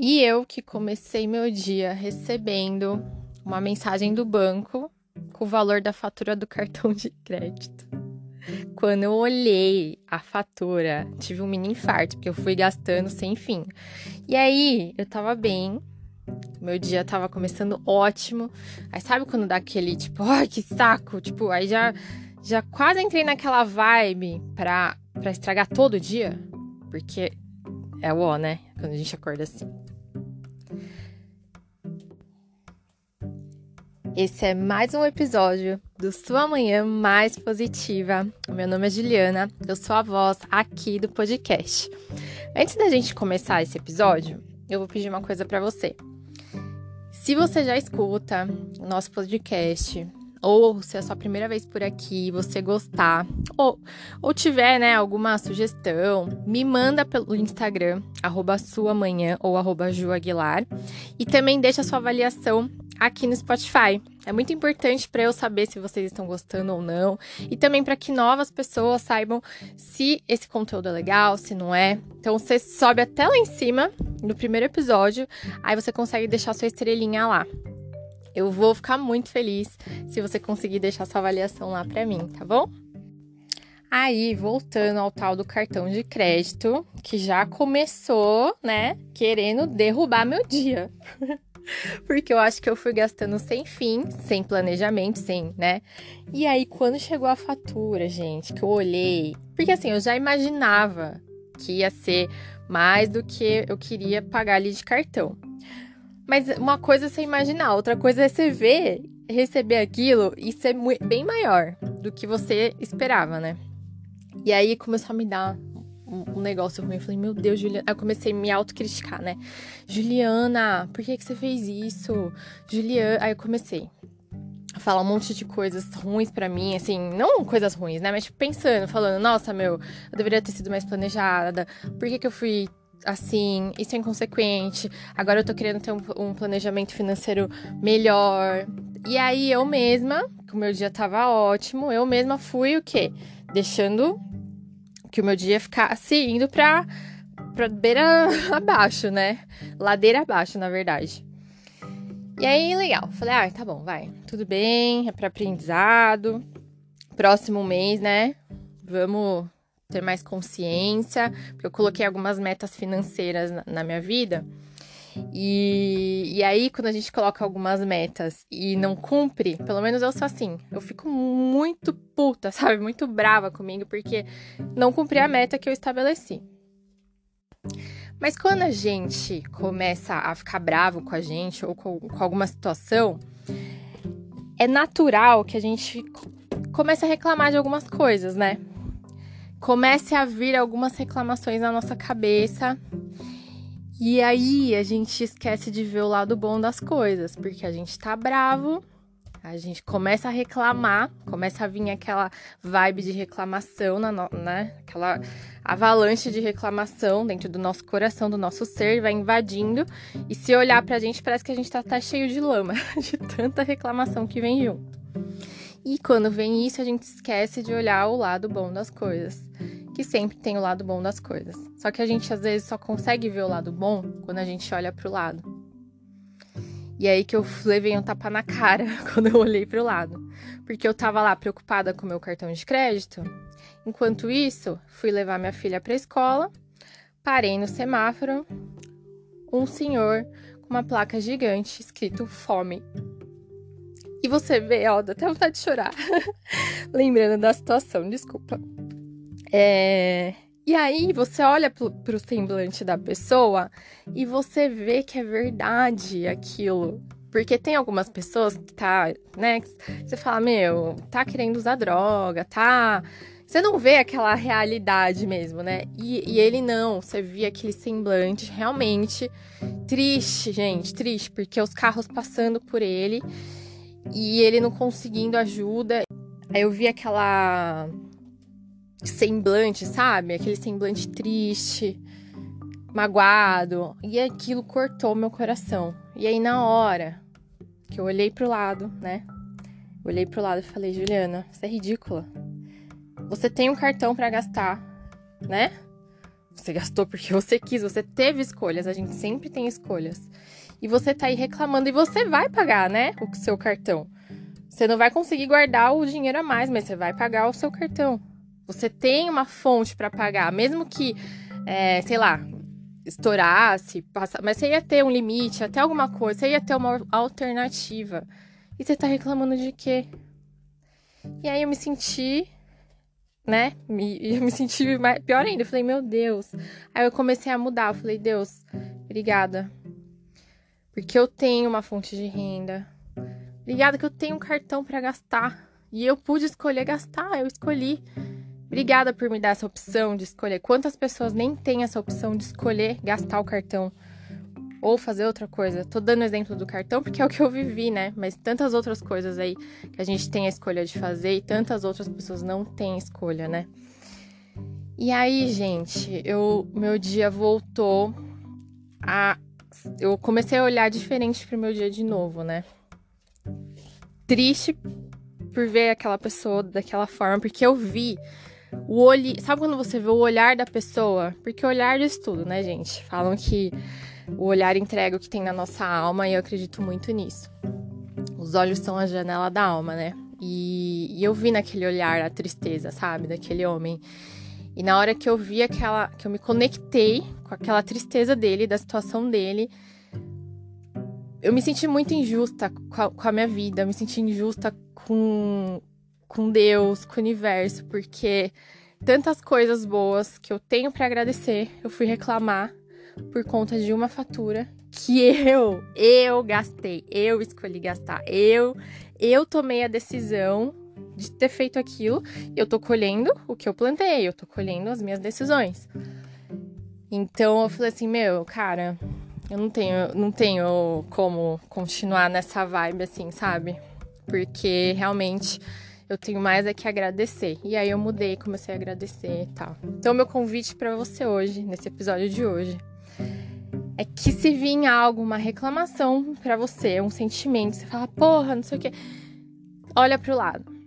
E eu que comecei meu dia recebendo uma mensagem do banco com o valor da fatura do cartão de crédito. Quando eu olhei a fatura, tive um mini infarto, porque eu fui gastando sem fim. E aí, eu tava bem, meu dia tava começando ótimo. Aí sabe quando dá aquele tipo, ai, que saco? Tipo, aí já, já quase entrei naquela vibe pra, pra estragar todo o dia. Porque é o ó, né? Quando a gente acorda assim. Esse é mais um episódio do Sua Manhã Mais Positiva. Meu nome é Juliana, eu sou a voz aqui do podcast. Antes da gente começar esse episódio, eu vou pedir uma coisa para você. Se você já escuta o nosso podcast, ou se é a sua primeira vez por aqui, você gostar, ou, ou tiver né, alguma sugestão, me manda pelo Instagram, arroba sua manhã ou arroba Ju Aguilar, e também deixa sua avaliação aqui no Spotify. É muito importante para eu saber se vocês estão gostando ou não e também para que novas pessoas saibam se esse conteúdo é legal, se não é. Então você sobe até lá em cima no primeiro episódio, aí você consegue deixar sua estrelinha lá. Eu vou ficar muito feliz se você conseguir deixar sua avaliação lá para mim, tá bom? Aí, voltando ao tal do cartão de crédito, que já começou, né, querendo derrubar meu dia. Porque eu acho que eu fui gastando sem fim, sem planejamento, sem, né? E aí, quando chegou a fatura, gente, que eu olhei. Porque assim, eu já imaginava que ia ser mais do que eu queria pagar ali de cartão. Mas uma coisa é você imaginar, outra coisa é você ver, receber aquilo e ser bem maior do que você esperava, né? E aí começou a me dar um, negócio ruim. Eu falei, meu Deus, Juliana. Aí eu comecei a me autocriticar, né? Juliana, por que, que você fez isso? Juliana. Aí eu comecei a falar um monte de coisas ruins para mim, assim, não coisas ruins, né? Mas tipo, pensando, falando, nossa, meu, eu deveria ter sido mais planejada. Por que, que eu fui assim, isso é inconsequente, agora eu tô querendo ter um, um, planejamento financeiro melhor. E aí eu mesma, que o meu dia tava ótimo, eu mesma fui o quê? Deixando que o meu dia ficasse indo pra, pra beira abaixo, né? Ladeira abaixo, na verdade. E aí, legal. Falei, ah, tá bom, vai. Tudo bem, é para aprendizado. Próximo mês, né? Vamos ter mais consciência. Porque eu coloquei algumas metas financeiras na, na minha vida. E, e aí, quando a gente coloca algumas metas e não cumpre, pelo menos eu sou assim, eu fico muito puta, sabe? Muito brava comigo, porque não cumpri a meta que eu estabeleci. Mas quando a gente começa a ficar bravo com a gente ou com, com alguma situação, é natural que a gente comece a reclamar de algumas coisas, né? Comece a vir algumas reclamações na nossa cabeça e aí a gente esquece de ver o lado bom das coisas, porque a gente tá bravo, a gente começa a reclamar, começa a vir aquela vibe de reclamação, na no, né? Aquela avalanche de reclamação dentro do nosso coração, do nosso ser, vai invadindo. E se olhar pra gente, parece que a gente tá até cheio de lama, de tanta reclamação que vem junto. E quando vem isso, a gente esquece de olhar o lado bom das coisas que sempre tem o lado bom das coisas. Só que a gente às vezes só consegue ver o lado bom quando a gente olha pro lado. E aí que eu levei um tapa na cara quando eu olhei pro lado. Porque eu tava lá preocupada com o meu cartão de crédito. Enquanto isso, fui levar minha filha pra escola, parei no semáforo, um senhor com uma placa gigante escrito fome. E você vê, ó, dá até vontade de chorar. Lembrando da situação, desculpa. É... E aí você olha pro, pro semblante da pessoa e você vê que é verdade aquilo. Porque tem algumas pessoas que tá, né? Que você fala, meu, tá querendo usar droga, tá. Você não vê aquela realidade mesmo, né? E, e ele não, você via aquele semblante realmente triste, gente, triste, porque os carros passando por ele e ele não conseguindo ajuda. Aí eu vi aquela semblante, sabe? Aquele semblante triste, magoado. E aquilo cortou meu coração. E aí, na hora que eu olhei pro lado, né? olhei pro lado e falei, Juliana, você é ridícula. Você tem um cartão para gastar, né? Você gastou porque você quis, você teve escolhas, a gente sempre tem escolhas. E você tá aí reclamando e você vai pagar, né, o seu cartão. Você não vai conseguir guardar o dinheiro a mais, mas você vai pagar o seu cartão. Você tem uma fonte para pagar, mesmo que, é, sei lá, estourasse, passa... mas você ia ter um limite, até alguma coisa, você ia ter uma alternativa. E você tá reclamando de quê? E aí eu me senti, né? Eu me senti mais... pior ainda. Eu falei, meu Deus. Aí eu comecei a mudar. Eu falei, Deus, obrigada. Porque eu tenho uma fonte de renda. Obrigada que eu tenho um cartão para gastar. E eu pude escolher gastar, eu escolhi. Obrigada por me dar essa opção de escolher. Quantas pessoas nem têm essa opção de escolher gastar o cartão ou fazer outra coisa? Tô dando exemplo do cartão porque é o que eu vivi, né? Mas tantas outras coisas aí que a gente tem a escolha de fazer e tantas outras pessoas não têm escolha, né? E aí, gente, eu meu dia voltou a eu comecei a olhar diferente pro meu dia de novo, né? Triste por ver aquela pessoa daquela forma, porque eu vi o olho. Sabe quando você vê o olhar da pessoa? Porque o olhar diz tudo, né, gente? Falam que o olhar entrega o que tem na nossa alma e eu acredito muito nisso. Os olhos são a janela da alma, né? E, e eu vi naquele olhar a tristeza, sabe? Daquele homem. E na hora que eu vi aquela. que eu me conectei com aquela tristeza dele, da situação dele, eu me senti muito injusta com a, com a minha vida, eu me senti injusta com, com Deus, com o universo, porque tantas coisas boas que eu tenho para agradecer, eu fui reclamar por conta de uma fatura que eu, eu gastei, eu escolhi gastar, eu, eu tomei a decisão de ter feito aquilo, eu tô colhendo o que eu plantei, eu tô colhendo as minhas decisões. Então eu falei assim, meu, cara, eu não tenho, não tenho como continuar nessa vibe assim, sabe? Porque realmente eu tenho mais é que agradecer. E aí eu mudei, comecei a agradecer e tal. Então, meu convite para você hoje, nesse episódio de hoje, é que se vir algo, uma reclamação para você, um sentimento, você fala, porra, não sei o quê, olha pro lado.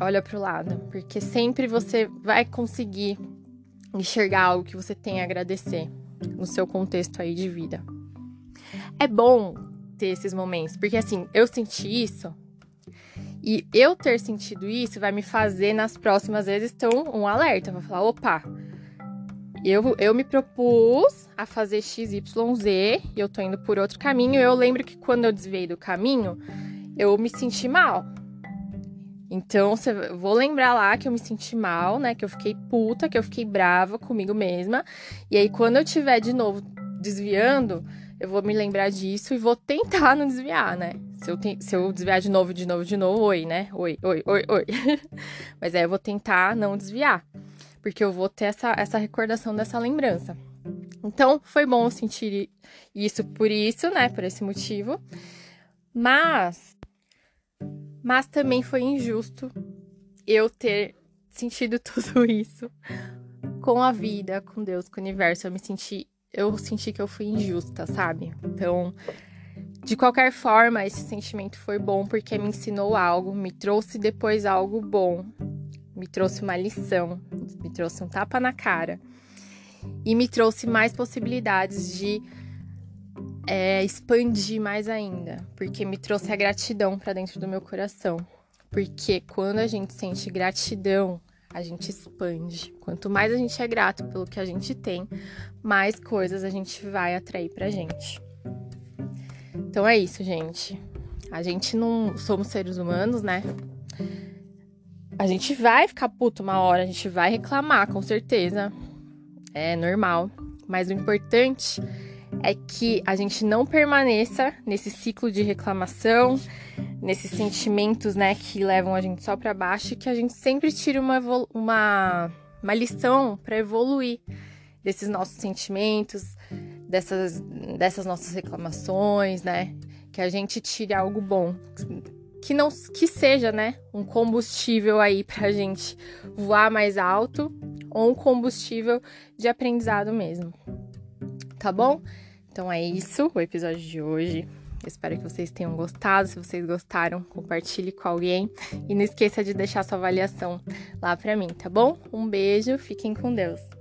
Olha pro lado, porque sempre você vai conseguir enxergar algo que você tem a agradecer no seu contexto aí de vida. É bom ter esses momentos, porque assim, eu senti isso e eu ter sentido isso vai me fazer nas próximas vezes ter um, um alerta. Vou falar, opa, eu, eu me propus a fazer XYZ e eu tô indo por outro caminho. Eu lembro que quando eu desviei do caminho, eu me senti mal. Então, cê, vou lembrar lá que eu me senti mal, né? Que eu fiquei puta, que eu fiquei brava comigo mesma. E aí, quando eu tiver de novo desviando, eu vou me lembrar disso e vou tentar não desviar, né? Se eu, te, se eu desviar de novo, de novo, de novo, oi, né? Oi, oi, oi, oi. Mas aí eu vou tentar não desviar, porque eu vou ter essa, essa recordação dessa lembrança. Então, foi bom sentir isso por isso, né? Por esse motivo. Mas, mas também foi injusto eu ter sentido tudo isso com a vida, com Deus, com o universo. Eu me senti eu senti que eu fui injusta, sabe? Então, de qualquer forma, esse sentimento foi bom porque me ensinou algo, me trouxe depois algo bom, me trouxe uma lição, me trouxe um tapa na cara e me trouxe mais possibilidades de é, expandir mais ainda, porque me trouxe a gratidão para dentro do meu coração. Porque quando a gente sente gratidão, a gente expande. Quanto mais a gente é grato pelo que a gente tem, mais coisas a gente vai atrair pra gente. Então é isso, gente. A gente não somos seres humanos, né? A gente vai ficar puto uma hora, a gente vai reclamar, com certeza. É normal. Mas o importante é que a gente não permaneça nesse ciclo de reclamação, nesses sentimentos, né, que levam a gente só para baixo, que a gente sempre tire uma, uma, uma lição para evoluir desses nossos sentimentos, dessas, dessas nossas reclamações, né? Que a gente tire algo bom, que não que seja, né, um combustível aí pra gente voar mais alto ou um combustível de aprendizado mesmo. Tá bom? Então é isso, o episódio de hoje. Espero que vocês tenham gostado. Se vocês gostaram, compartilhe com alguém e não esqueça de deixar sua avaliação lá para mim, tá bom? Um beijo, fiquem com Deus.